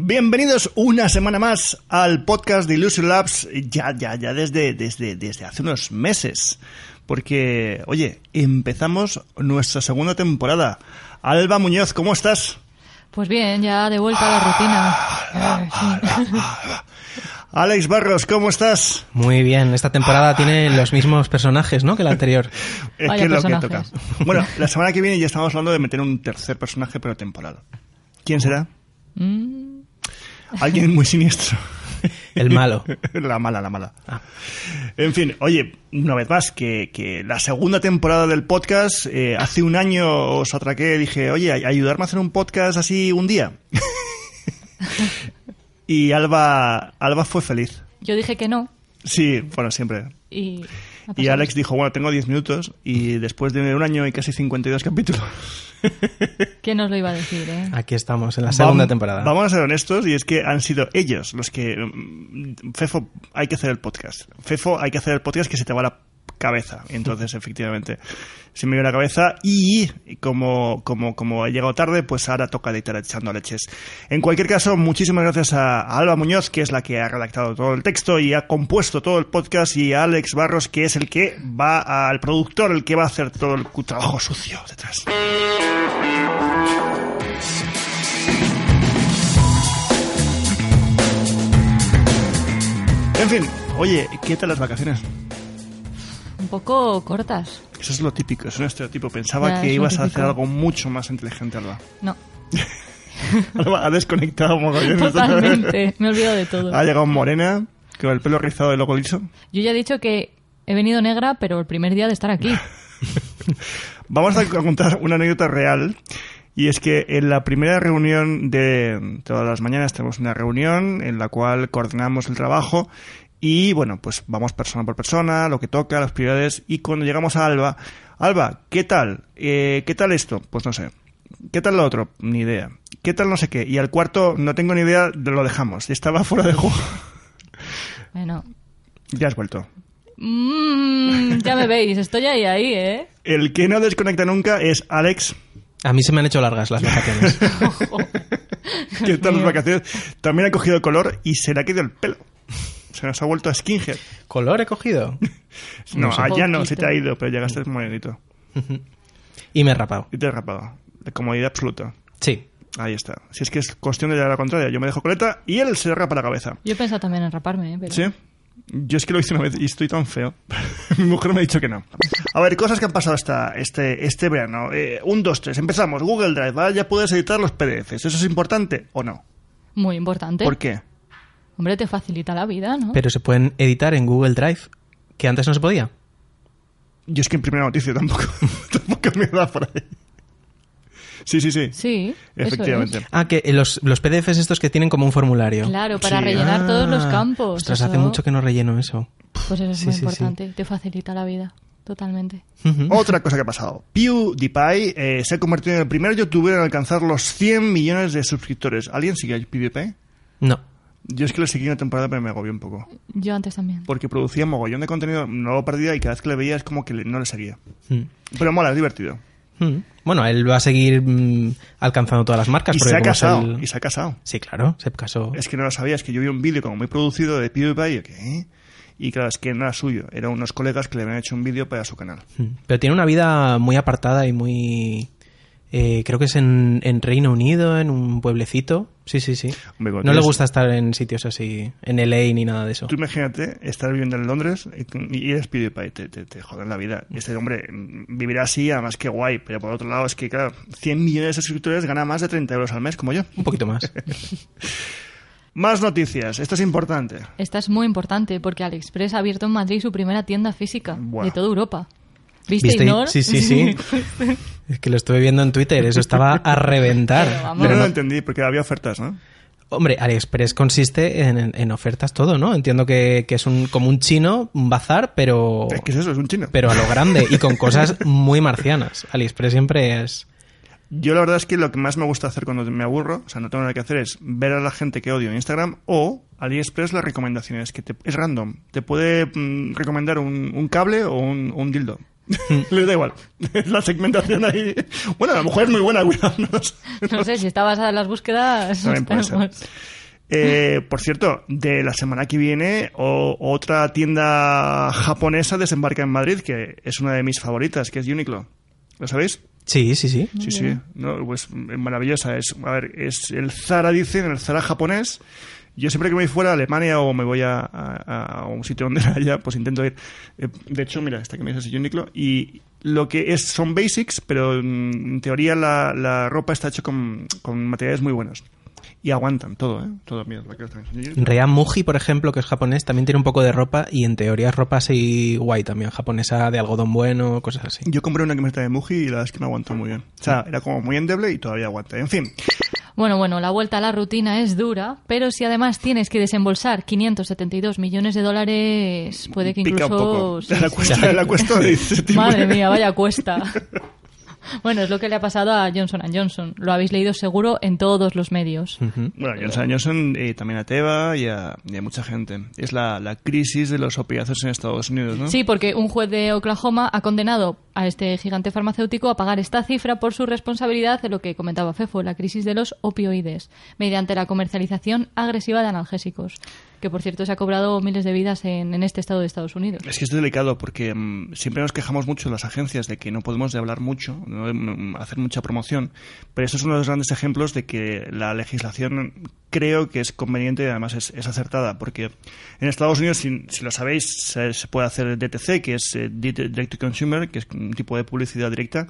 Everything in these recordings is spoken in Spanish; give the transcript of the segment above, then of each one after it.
Bienvenidos una semana más al podcast de Illusion Labs, ya, ya, ya desde, desde, desde hace unos meses. Porque, oye, empezamos nuestra segunda temporada. Alba Muñoz, ¿cómo estás? Pues bien, ya de vuelta a la rutina. Alex Barros, ¿cómo estás? Muy bien, esta temporada tiene los mismos personajes, ¿no? Que la anterior. Es Vaya que es lo que toca. Bueno, la semana que viene ya estamos hablando de meter un tercer personaje, pero temporal. ¿Quién será? Mm, Alguien muy siniestro. El malo. La mala, la mala. Ah. En fin, oye, una vez más, que, que la segunda temporada del podcast, eh, hace un año os atraqué, dije, oye, ay- ayudarme a hacer un podcast así un día. y Alba, Alba fue feliz. yo dije que no Sí, bueno, siempre. y... Y. Alex dijo, bueno, tengo 10 minutos y después de un año y casi 52 capítulos. ¿Quién nos lo iba a decir, eh? Aquí estamos, en la segunda Vam- temporada. Vamos a ser honestos y es que han sido ellos los que... mm, Fefo, hay que hacer el podcast. Fefo, hay que hacer el podcast que se te va la cabeza. Entonces, efectivamente, se me dio la cabeza y como, como, como he llegado tarde, pues ahora toca editar echando leches. En cualquier caso, muchísimas gracias a Alba Muñoz, que es la que ha redactado todo el texto y ha compuesto todo el podcast, y a Alex Barros, que es el que va al productor, el que va a hacer todo el trabajo sucio detrás. En fin, oye, ¿qué tal las vacaciones? Un poco cortas. Eso es lo típico, es un estereotipo. Pensaba Ya, que ibas a hacer algo mucho más inteligente, Alba. No, Alba ha desconectado mogollón. totalmente. Me he olvidado de todo. Ha llegado morena, con el pelo rizado y luego liso. Yo ya he dicho que he venido negra, pero el primer día de estar aquí. Vamos a contar una anécdota real. Y es que en la primera reunión de todas las mañanas tenemos una reunión en la cual coordinamos el trabajo y bueno, pues vamos persona por persona, lo que toca, las prioridades y cuando llegamos a Alba, Alba, ¿qué tal? Eh, ¿Qué tal esto? Pues no sé. ¿Qué tal lo otro? Ni idea. ¿Qué tal no sé qué? Y al cuarto no tengo ni idea, lo dejamos. Estaba fuera de juego. Bueno. ya has vuelto. Mm, ya me veis, estoy ahí, ahí, ¿eh? El que no desconecta nunca es Alex. A mí se me han hecho largas las vacaciones. que están las vacaciones, también ha cogido color y se le ha caído el pelo. Se nos ha vuelto a skinhead. ¿Color he cogido? No, No sé. allá no, Poquito. se te ha ido, pero llegaste morenito. Y me he rapado. Y te has rapado. De comodidad absoluta. Sí. Ahí está. Si es que es cuestión de llegar a la contraria. Yo me dejo coleta y él se rapa la cabeza. Yo he pensado también en raparme, ¿eh? Pero... ¿Sí? Yo es que lo hice una vez y estoy tan feo. Mi mujer me ha dicho que no. A ver, cosas que han pasado esta, este, este verano. Eh, un, dos, tres. Empezamos. Google Drive. ¿vale? Ya puedes editar los PDFs. ¿Eso es importante o no? Muy importante. ¿Por qué? Hombre, te facilita la vida, ¿no? Pero se pueden editar en Google Drive, que antes no se podía. Yo es que en primera noticia tampoco, tampoco me da por ahí. Sí, sí, sí. Sí, eso Efectivamente. es. Ah, que los, los PDFs estos que tienen como un formulario. Claro, para Sí. rellenar todos los Ah, campos. Ostras, eso- hace mucho que no relleno eso. Pues eso es Sí, muy sí, sí. importante. Te facilita la vida, totalmente. Otra cosa que ha pasado. PewDiePie eh, se ha convertido en el primer youtuber en alcanzar los 100 millones de suscriptores. ¿Alguien sigue a PewDiePie? No. Yo es que le seguí una temporada pero me agobió un poco. Yo antes también. Porque producía mogollón de contenido, no lo perdía y cada vez que le veía es como que le- no le seguía. Mm. Pero mola, es divertido. Mm. Bueno, él va a seguir mm, alcanzando todas las marcas. Y se ha casado. el- Y se ha casado. Sí, claro, se casó. Es que no lo sabía, es que yo vi un vídeo como muy producido de PewDiePie y yo, ¿qué? Y claro, es que no era suyo, eran unos colegas que le habían hecho un vídeo para su canal. Mm. Pero tiene una vida muy apartada y muy... eh, creo que es en, en Reino Unido, en un pueblecito. Sí, sí, sí. Hombre, No le gusta estar en sitios así, en LA ni nada de eso. Tú imagínate estar viviendo en Londres y, y eres PewDiePie, te, te, te joden la vida. Este hombre mm, vivirá así, además que guay, pero por otro lado es que, claro, 100 millones de suscriptores gana más de 30 euros al mes, como yo. Un poquito más. Más noticias, esto es importante. Esta es muy importante porque AliExpress ha abierto en Madrid su primera tienda física Buah. de toda Europa. ¿Viste, ¿Viste? Ignor? Sí, sí, sí. es que lo estuve viendo en Twitter, eso estaba a reventar. Pero no lo entendí porque había ofertas, ¿no? Hombre, AliExpress consiste en, en- en ofertas todo, ¿no? Entiendo que, que es un, como un chino, un bazar, pero, Es que es eso, es un chino. pero a lo grande y con cosas muy marcianas. AliExpress siempre es... Yo la verdad es que lo que más me gusta hacer cuando me aburro, o sea, no tengo nada que hacer, es ver a la gente que odio en Instagram o AliExpress las recomendaciones, que te- es random. Te puede mm, recomendar un, un cable o un, un dildo. Les da igual. La segmentación ahí. Bueno, a lo mejor es muy buena, cuidadnos. No sé, si está basada en las búsquedas. También puede ser. Eh, por cierto, de la semana que viene, o- otra tienda japonesa desembarca en Madrid, que es una de mis favoritas, que es Uniqlo. ¿Lo sabéis? Sí, sí, sí. Sí, sí. No, pues es maravillosa. Es, a ver, es el Zara, dicen, el Zara japonés. Yo siempre que me voy fuera a Alemania o me voy a, a- a un sitio donde haya, pues intento ir. Eh, De hecho, mira, esta que me dice Uniqlo. Y lo que es son basics, pero mm, en teoría la, la ropa está hecha con, con materiales muy buenos. Y aguantan todo, ¿eh? Todo, mira. Ryan Muji, por ejemplo, que es japonés, también tiene un poco de ropa y en teoría es ropa así guay también, japonesa de algodón bueno, cosas así. Yo compré una camiseta de Muji y la verdad es que me aguantó muy bien. O sea, era como muy endeble y todavía aguanta. En fin, Bueno, bueno, la vuelta a la rutina es dura, pero si además tienes que desembolsar 572 millones de dólares, puede que pica un incluso... poco. sí, la sí. cuesta, la cuesta de septiembre. Madre mía, vaya cuesta. Bueno, es lo que le ha pasado a Johnson Johnson. Lo habéis leído seguro en todos los medios. Ujú. Bueno, Johnson Johnson eh, también a Teva y a, y a mucha gente. Es la, la crisis de los opiáceos en Estados Unidos, ¿no? Sí, porque un juez de Oklahoma ha condenado a este gigante farmacéutico a pagar esta cifra por su responsabilidad de lo que comentaba Fefo, la crisis de los opioides, mediante la comercialización agresiva de analgésicos, que por cierto se ha cobrado miles de vidas en, en este estado de Estados Unidos. Es que es delicado porque mm, siempre nos quejamos mucho las agencias de que no podemos de hablar mucho, no mm, hacer mucha promoción, pero esto es uno de los grandes ejemplos de que la legislación creo que es conveniente y además es, es acertada, porque en Estados Unidos, si, si lo sabéis, se, puede hacer DTC, que es eh, Direct to Consumer, que es un tipo de publicidad directa,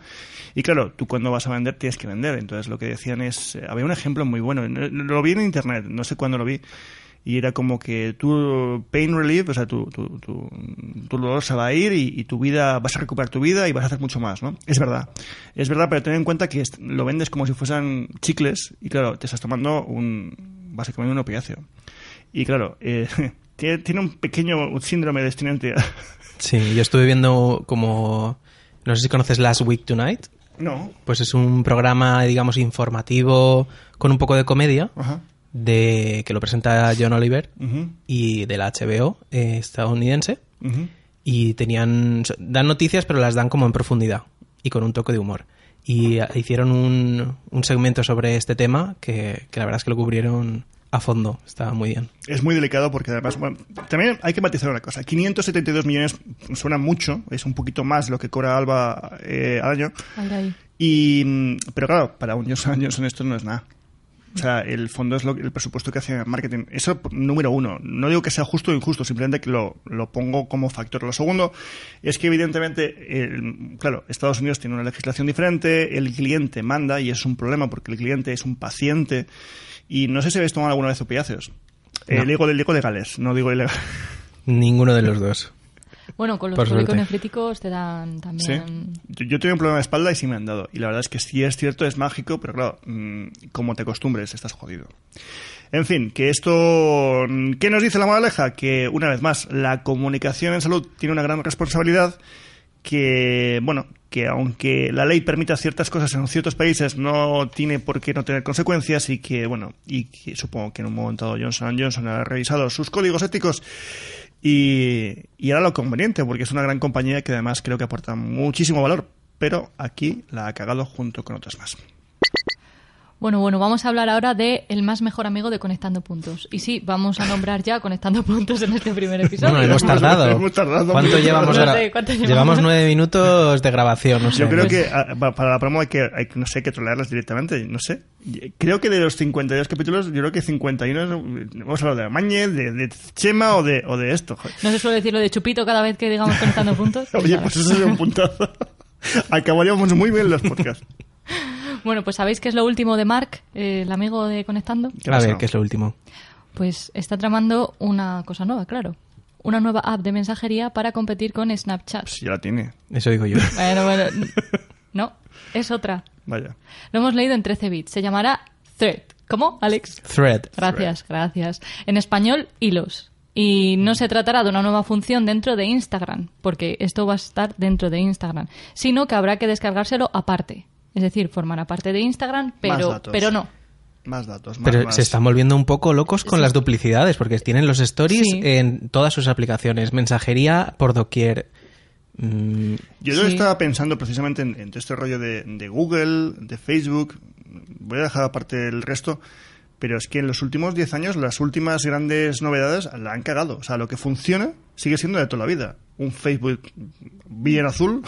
y claro, tú cuando vas a vender tienes que vender, entonces lo que decían es, eh, había un ejemplo muy bueno, no- lo vi en internet, no sé cuándo lo vi, y era como que tu pain relief, o sea, tu, tu, tu, tu dolor se va a ir y, y tu vida, vas a recuperar tu vida y vas a hacer mucho más, ¿no? Es verdad. Es verdad, pero ten en cuenta que lo vendes como si fuesen chicles y claro, te estás tomando un, básicamente un opiáceo. Y claro, eh, tiene, tiene un pequeño síndrome de abstinencia. Sí, yo estuve viendo como... No sé si conoces Last Week Tonight. no. Pues es un programa, digamos, informativo con un poco de comedia Ajá. De que lo presenta John Oliver y de la HBO eh, estadounidense. y tenían dan noticias pero las dan como en profundidad y con un toque de humor y ah, hicieron un, un segmento sobre este tema que, que la verdad es que lo cubrieron a fondo estaba muy bien Es muy delicado porque además, bueno, también hay que matizar una cosa. 572 millones suena mucho, es un poquito más lo que cobra Alba eh, al año. Y, mm, pero claro, para un Johnson Johnson esto no es nada. O sea, el fondo es lo, el presupuesto que hace marketing. Eso, número uno. No digo que sea justo o injusto, simplemente que lo, lo pongo como factor. Lo segundo es que, evidentemente, el- claro, Estados Unidos tiene una legislación diferente, el cliente manda y es un problema porque el cliente es un paciente. Y no sé si habéis tomado alguna vez opiáceos. Eh, No. digo, digo legales, no digo ilegales. ninguno de los dos Bueno, con los Por suerte. policonefríticos te dan Sí. también... Yo, yo tengo un problema de espalda y sí me han dado. Y la verdad es que sí es cierto, es mágico, pero claro, mm, como te acostumbres, estás jodido. En fin, que esto... mm, ¿Qué nos dice la moraleja? Que, una vez más, la comunicación en salud tiene una gran responsabilidad que, bueno, que aunque la ley permita ciertas cosas en ciertos países, no tiene por qué no tener consecuencias y que, bueno, y que supongo que en un momento dado Johnson Johnson ha revisado sus códigos éticos y, y era lo conveniente, porque es una gran compañía que además creo que aporta muchísimo valor, pero aquí la ha cagado junto con otras más. Bueno, bueno, vamos a hablar ahora de el más mejor amigo de Conectando Puntos. Y sí, vamos a nombrar ya Conectando Puntos en este primer episodio. bueno hemos tardado Hemos tardado ¿cuánto llevamos No ahora? sé, ¿cuánto llevamos? llevamos nueve minutos de grabación no sé. Yo creo Pues- que ah, pa- para la promo hay que, hay, no sé, que trolearlas directamente, no sé. Creo que de los 52 capítulos, yo creo que 51 es- hemos hablado de Mañez, de, de Chema o de, o de esto. joder. No se suele decir lo de chupito cada vez que digamos Conectando Puntos. Oye, nada. pues eso es un puntazo. Acabaríamos muy bien los podcasts. Bueno, pues ¿sabéis qué es lo último de Mark, eh, el amigo de Conectando? ¿Qué a ver qué es lo último Pues está tramando una cosa nueva, claro. Una nueva app de mensajería para competir con Snapchat. Pues ya la tiene. eso digo yo Bueno, bueno. No, es otra. Vaya. Lo hemos leído en 13 bits. Se llamará Thread. ¿Cómo, Alex? Thread Gracias, gracias. En español, hilos. Y no se tratará de una nueva función dentro de Instagram, porque esto va a estar dentro de Instagram, sino que habrá que descargárselo aparte. Es decir, formará parte de Instagram, Más pero, datos. pero no. Más datos, más, Pero más. se están volviendo un poco locos con las duplicidades, porque tienen los stories Sí. en todas sus aplicaciones, mensajería por doquier. Mm, Yo Sí. estaba pensando precisamente en, en todo este rollo de, de Google, de Facebook. Voy a dejar aparte el resto. Pero es que en los últimos 10 años las últimas grandes novedades la han cagado. O sea, lo que funciona sigue siendo de toda la vida. Un Facebook bien azul,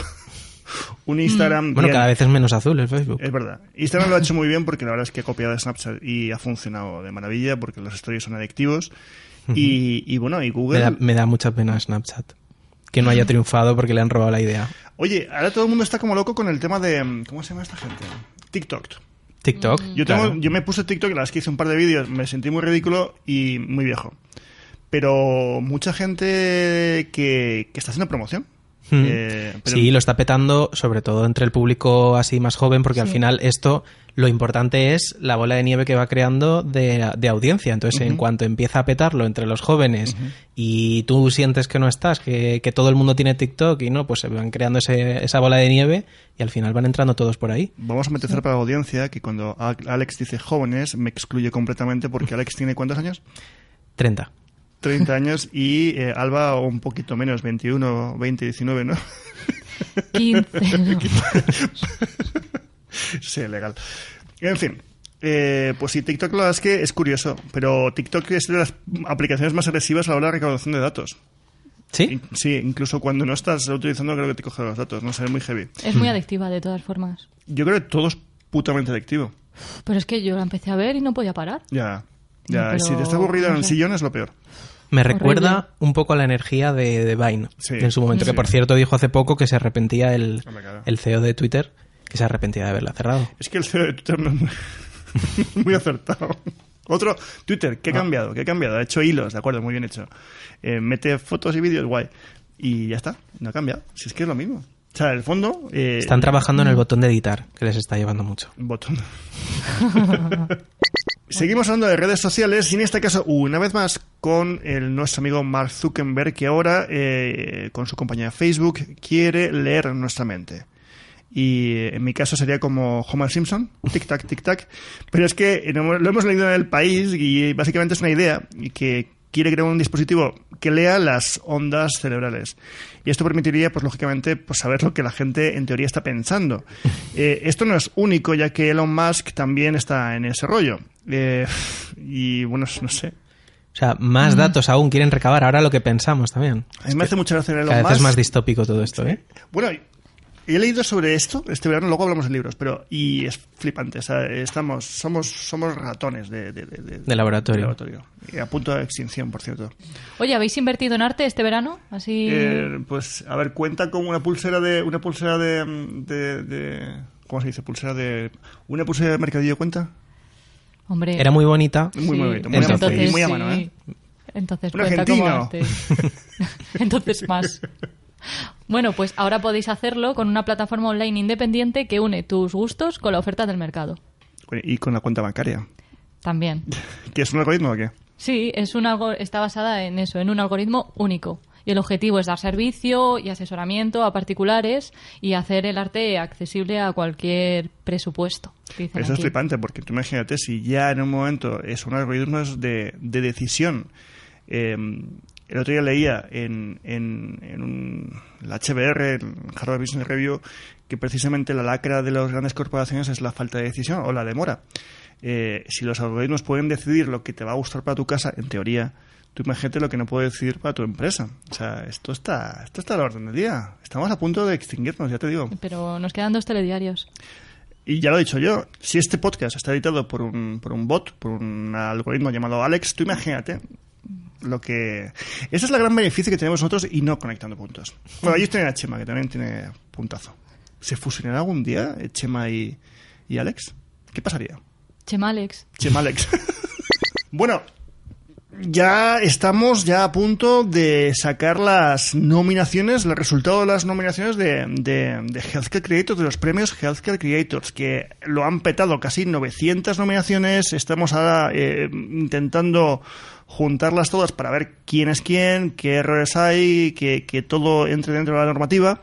un Instagram bueno, bien- cada vez es menos azul el Facebook. Es verdad. Instagram lo ha hecho muy bien porque la verdad es que ha copiado de Snapchat y ha funcionado de maravilla porque los stories son adictivos. y, y bueno, y Me Google... da, me da mucha pena Snapchat. Que no haya triunfado porque le han robado la idea. Oye, ahora todo el mundo está como loco con el tema de... ¿Cómo se llama esta gente? TikTok. TikTok. Yo, tengo, claro. yo me puse TikTok, la verdad es que hice un par de vídeos, me sentí muy ridículo y muy viejo. Pero mucha gente que, que está haciendo promoción. Eh, pero- Sí, lo está petando, sobre todo entre el público así más joven, porque al final esto, lo importante es la bola de nieve que va creando de, de audiencia. Entonces, en cuanto empieza a petarlo entre los jóvenes y tú sientes que no estás, que, que todo el mundo tiene TikTok y no, pues se van creando ese- esa bola de nieve y al final van entrando todos por ahí. Vamos a meter para la audiencia que cuando Alex dice jóvenes me excluye completamente porque Alex tiene ¿cuántos años? 30. 30 años y eh, Alba un poquito menos, 21, 20, 19, ¿no? 15. no. sí, legal. En fin. eh, pues sí, TikTok la verdad es que es curioso, pero TikTok es de las aplicaciones más agresivas a la hora de recaudación de datos. ¿Sí? Sí, incluso cuando no estás utilizando creo que te coge los datos, no sé, es muy heavy. Es muy adictiva de todas formas. Yo creo que todo es putamente adictivo. Pero es que yo la empecé a ver y no podía parar. Ya, ya, Pero, si te estás aburrido en el sillón es lo peor. Me Horrible. recuerda un poco a la energía de, de Vine Sí. en su momento, Sí. que por cierto dijo hace poco que se arrepentía el, el CEO de Twitter, que se arrepentía de haberla cerrado. Es que el CEO de Twitter no es muy, muy acertado. Otro, Twitter, ¿qué ha cambiado? ¿Qué ha cambiado? Ha hecho hilos, de acuerdo, muy bien hecho. Eh, mete fotos y vídeos, guay. Y ya está, no ha cambiado. Si es que es lo mismo. O sea, en el fondo... eh, Están trabajando en el botón de editar, que les está llevando mucho. Botón. Seguimos hablando de redes sociales y en este caso, una vez más, con nuestro amigo Mark Zuckerberg, que ahora, eh, con su compañía Facebook, quiere leer nuestra mente. Y eh, en mi caso sería como Homer Simpson, tic-tac, tic-tac. Pero es que lo hemos leído en el país y básicamente es una idea que quiere crear un dispositivo que lea las ondas cerebrales. Y esto permitiría, pues lógicamente, pues saber lo que la gente en teoría está pensando. Eh, esto no es único, ya que Elon Musk también está en ese rollo. Eh, y bueno, no sé. O sea, más datos aún quieren recabar ahora lo que pensamos también. A mí me hace mucha gracia Elon Cada vez Musk. es más distópico todo esto, ¿eh? Bueno, he leído sobre esto este verano, luego hablamos de libros, pero y es flipante. o sea, estamos, somos, somos ratones de, de, de- de- De laboratorio. de laboratorio. Y a punto de extinción, por cierto. Oye, ¿habéis invertido en arte este verano? Así. Eh, pues, a ver, cuenta con una pulsera de, una pulsera de, de, de- ¿cómo se dice? Pulsera de, una pulsera de mercadillo cuenta. Hombre. Era muy bonita. Muy sí. bonito, muy Entonces- amable, y Entonces, muy a sí. mano, ¿eh? Entonces Un cuenta como argentino. arte. Entonces más. Bueno, pues ahora podéis hacerlo con una plataforma online independiente que une tus gustos con la oferta del mercado. Y con la cuenta bancaria. También. ¿Que es un algoritmo o qué? Sí, es un algo está basada en eso, en un algoritmo único. Y el objetivo es dar servicio y asesoramiento a particulares y hacer el arte accesible a cualquier presupuesto. Eso es flipante, porque tú imagínate si ya en un momento es un algoritmo de, de decisión. Eh, el otro día leía en, en, en un, la HBR, en Harvard Business Review, que precisamente la lacra de las grandes corporaciones es la falta de decisión o la demora. Eh, si los algoritmos pueden decidir lo que te va a gustar para tu casa, en teoría, tú imagínate lo que no puede decidir para tu empresa. O sea, esto está, esto está a la orden del día. Estamos a punto de extinguirnos, ya te digo. Pero nos quedan dos telediarios. Y ya lo he dicho yo, si este podcast está editado por un, por un bot, por un algoritmo llamado Alex, tú imagínate lo que... Ese es el gran beneficio que tenemos nosotros y no conectando puntos. Bueno, ellos tienen a Chema, que también tiene puntazo. ¿Se fusionará algún día eh, Chema y, y Alex? ¿Qué pasaría? Chemalex. Chema Alex. bueno, ya estamos ya a punto de sacar las nominaciones, el resultado de las nominaciones de, de, de Healthcare Creators, de los premios Healthcare Creators, que lo han petado casi 900 nominaciones. Estamos ahora eh, intentando juntarlas todas para ver quién es quién, qué errores hay, que, que todo entre dentro de la normativa.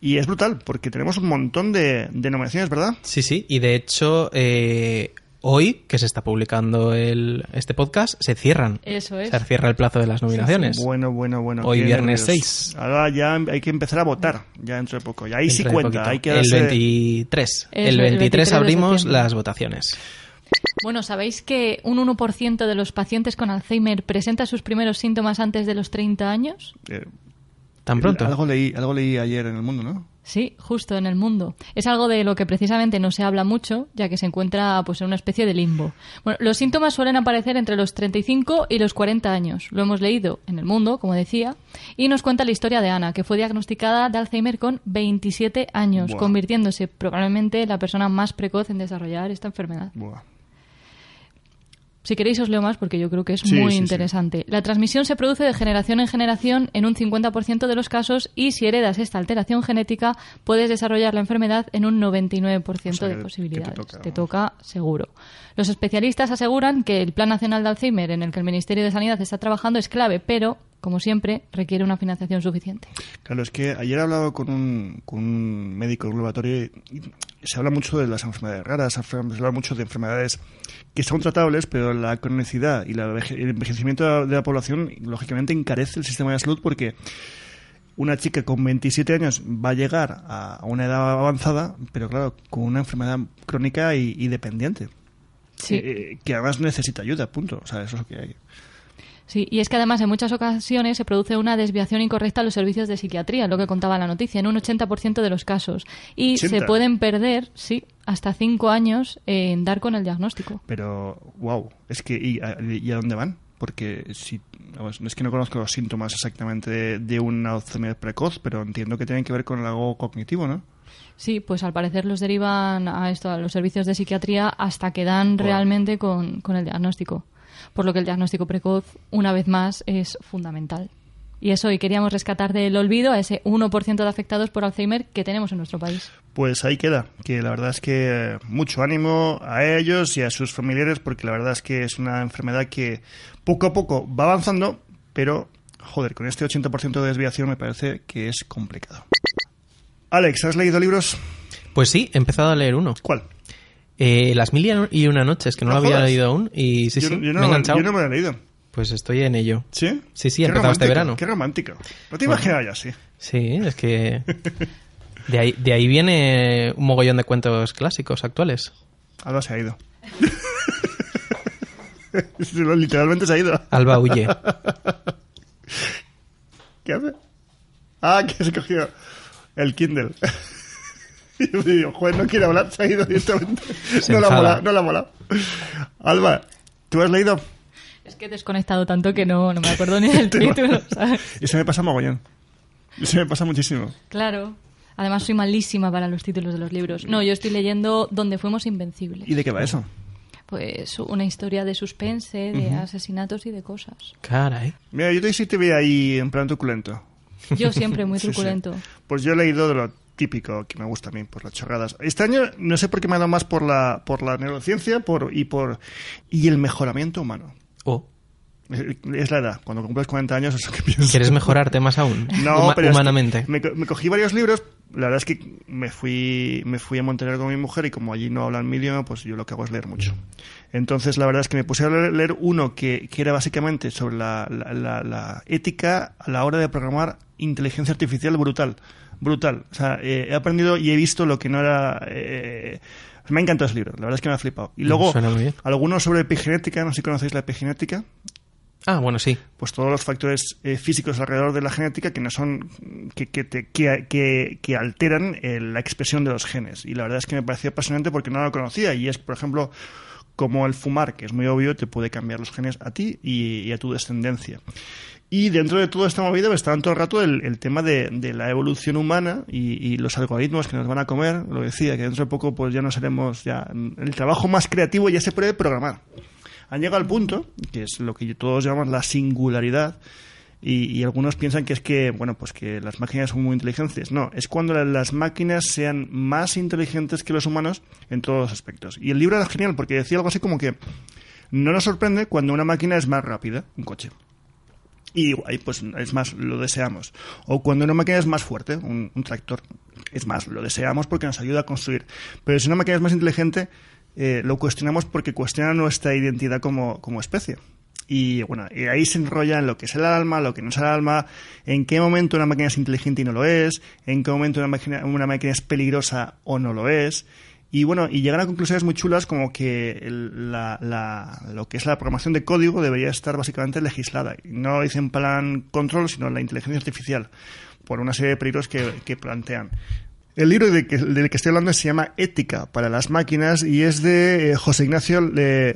Y es brutal, porque tenemos un montón de, de nominaciones, ¿verdad? Sí, sí. Y de hecho, eh, hoy, que se está publicando el, este podcast, se cierran. Eso es. Se cierra el plazo de las nominaciones. Bueno, bueno, bueno. Hoy viernes nervios. 6. Ahora ya hay que empezar a votar, ya dentro de poco. Y ahí sí Dentro cuenta. Hay que el darse- 23. Eso, el el 23 23 de abrimos las votaciones. Bueno, ¿sabéis que un 1% de los pacientes con Alzheimer presenta sus primeros síntomas antes de los 30 años? Eh, ¿Tan pronto? Algo leí, algo leí ayer en el mundo, ¿no? Sí, justo en el mundo. Es algo de lo que precisamente no se habla mucho, ya que se encuentra pues, en una especie de limbo. Bueno, los síntomas suelen aparecer entre los 35 y los 40 años. Lo hemos leído en el mundo, como decía, y nos cuenta la historia de Ana, que fue diagnosticada de Alzheimer con 27 años, Buah. convirtiéndose probablemente en la persona más precoz en desarrollar esta enfermedad. Buah. Si queréis os leo más porque yo creo que es Sí, muy sí, sí. interesante. La transmisión se produce de generación en generación en un 50% de los casos y si heredas esta alteración genética puedes desarrollar la enfermedad en un 99% O sea, de posibilidades. te toca, te toca seguro. Los especialistas aseguran que el Plan Nacional de Alzheimer en el que el Ministerio de Sanidad está trabajando es clave, pero, como siempre, requiere una financiación suficiente. Claro, es que ayer he hablado con un, con un médico de un laboratorio y se habla mucho de las enfermedades raras, se habla mucho de enfermedades que son tratables, pero la cronicidad y la el envejecimiento de la, de la población, lógicamente, encarece el sistema de salud porque una chica con 27 años va a llegar a a una edad avanzada, pero claro, con una enfermedad crónica y, y dependiente. Sí. Eh, que además necesita ayuda, punto. O sea, eso es lo que hay. Sí, y es que además en muchas ocasiones se produce una desviación incorrecta a los servicios de psiquiatría, lo que contaba la noticia, en un 80% de los casos. Y se 80. pueden perder, sí, hasta cinco años en dar con el diagnóstico. Pero, wow, es que, ¿y a, y a dónde van? Porque si, es que no conozco los síntomas exactamente de, de una Alzheimer precoz, pero entiendo que tienen que ver con algo cognitivo, ¿no? Sí, pues al parecer los derivan a esto, a los servicios de psiquiatría hasta que dan realmente con, con el diagnóstico. Por lo que el diagnóstico precoz, una vez más, es fundamental. Y eso, y queríamos rescatar del olvido a ese 1% de afectados por Alzheimer que tenemos en nuestro país. Pues ahí queda, que la verdad es que eh, mucho ánimo a ellos y a sus familiares, porque la verdad es que es una enfermedad que poco a poco va avanzando, pero, joder, con este 80% de desviación me parece que es complicado. Alex, ¿has leído libros? Pues sí, he empezado a leer uno. ¿Cuál? Eh, Las mil y una noches, que no, No lo había jodas. leído aún. Y sí, yo, sí, yo me he no, enganchado. yo no me lo he leído. Pues estoy en ello. ¿Sí? Sí, sí, Qué empezado este romántico, verano. Qué romántico. No te Bueno. imaginaba así. Sí, es que... De ahí, de ahí viene un mogollón de cuentos clásicos actuales. Alba se ha ido. Literalmente se ha ido. Alba huye. ¿Qué hace? Ah, que se cogió el Kindle. Y yo digo, joder, no quiere hablar, se ha ido directamente. Se no la mola, no la mola. Alba, ¿tú has leído? Es que he desconectado tanto que no, no me acuerdo ni del título, ¿sabes? Eso me pasa mogollón. Eso me pasa muchísimo. Claro. Además soy malísima para los títulos de los libros. No, yo estoy leyendo Donde fuimos invencibles. ¿Y de qué va eso? Pues una historia de suspense, de asesinatos y de cosas. Caray. Mira, yo te, sí te veo ahí en plan truculento. Yo siempre muy Sí, sí. truculento. Pues yo he leído de lo típico que me gusta a mí, por las chorradas. Este año no sé por qué me ha dado más por la, por la neurociencia por, y por y el mejoramiento humano. Oh, Es la edad. Cuando cumples 40 años que. ¿quieres mejorarte más aún? No, Huma- pero es que humanamente. me, co- me cogí varios libros. La verdad es que me fui, me fui a Montenegro con mi mujer y como allí no hablan mi idioma, pues yo lo que hago es leer mucho. Entonces, la verdad es que me puse a leer, leer uno que, que era básicamente sobre la, la- la- la ética a la hora de programar inteligencia artificial brutal. Brutal. O sea, eh, he aprendido y he visto lo que no era... eh, me ha encantado ese libro, la verdad es que me ha flipado. Y luego, muy bien. algunos sobre epigenética, no sé si conocéis la epigenética Ah, bueno, sí. pues todos los factores eh, físicos alrededor de la genética que no son que, que, te- que, que- que alteran eh, la expresión de los genes y la verdad es que me pareció apasionante porque no lo conocía y es por ejemplo como el fumar que es muy obvio te puede cambiar los genes a ti y, a tu descendencia. Y dentro de toda esta movida estaba todo el rato el, tema de, la evolución humana y, y los algoritmos que nos van a comer. Lo decía que dentro de poco pues ya no seremos ya el trabajo más creativo ya se puede programar. Han llegado al punto, que es lo que todos llamamos la singularidad, y, algunos piensan que es que, bueno, pues que las máquinas son muy inteligentes. No, es cuando la- las máquinas sean más inteligentes que los humanos en todos los aspectos. Y el libro era genial porque decía algo así como que no nos sorprende cuando una máquina es más rápida, un coche. Y ahí, pues es más, lo deseamos. O cuando una máquina es más fuerte, un, un tractor, es más, lo deseamos porque nos ayuda a construir. Pero si una máquina es más inteligente, eh, lo cuestionamos porque cuestiona nuestra identidad como, como especie. Y bueno, ahí se enrolla en lo que es el alma, lo que no es el alma, en qué momento una máquina es inteligente y no lo es, en qué momento una máquina, una máquina es peligrosa o no lo es. Y bueno, y llegan a conclusiones muy chulas como que lo que es la programación de código debería estar básicamente legislada. No lo dice en plan control, sino la inteligencia artificial, por una serie de peligros que plantean. El libro de que- del que estoy hablando se llama Ética para las máquinas y es de eh, José Ignacio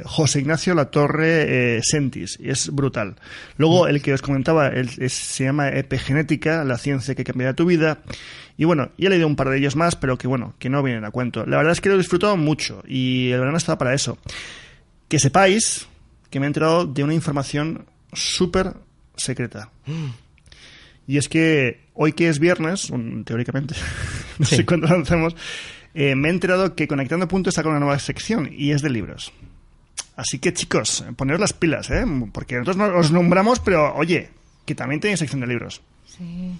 José Ignacio Latorre eh, Sentis y es brutal. Luego el que os comentaba el- es- se llama Epigenética, la ciencia que cambiará tu vida. Y bueno, ya he leído un par de ellos más, pero que bueno, que no vienen a cuento. La verdad es que lo he disfrutado mucho y el verano estaba para eso. Que sepáis que me he enterado de una información súper secreta. Y es que hoy que es viernes, un- teóricamente, no Sí. sé cuándo lancemos, eh, me he enterado que Conectando Puntos con una nueva sección y es de libros. Así que chicos, poneros las pilas, ¿eh? Porque nosotros no os nombramos, pero oye, que también tenéis sección de libros. Sí.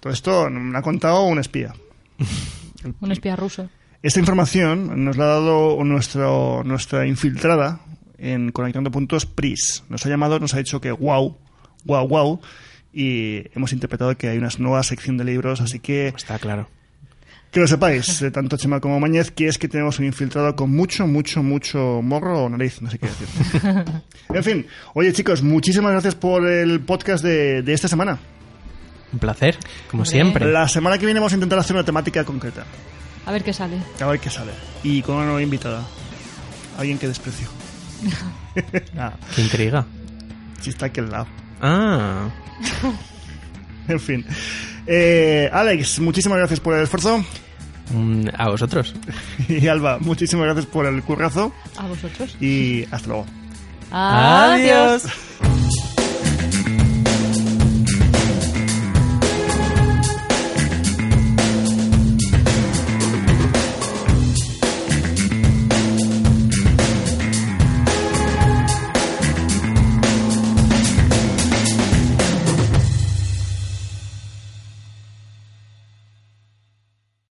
Todo esto me ha contado un espía. Un espía ruso. Esta información nos la ha dado nuestro, nuestra infiltrada en Conectando Puntos, Pris. Nos ha llamado, nos ha dicho que wow, wow, wow. Y hemos interpretado que hay una nueva sección de libros, así que Está claro. que lo sepáis, eh, tanto Chema como Mañez, que es que tenemos un infiltrado con mucho, mucho, mucho morro o nariz, no sé qué decir. en fin, oye chicos, muchísimas gracias por el podcast de, de esta semana. Un placer, como siempre. La semana que viene vamos a intentar hacer una temática concreta. A ver qué sale. A ver qué sale. Y con una nueva invitada. Alguien que desprecio. ah, Qué intriga. si está aquí al lado. Ah, En fin. Eh, Alex, muchísimas gracias por el esfuerzo. mm, a vosotros. Y Alba, muchísimas gracias por el currazo. A vosotros. Y hasta luego. Adiós. Adiós.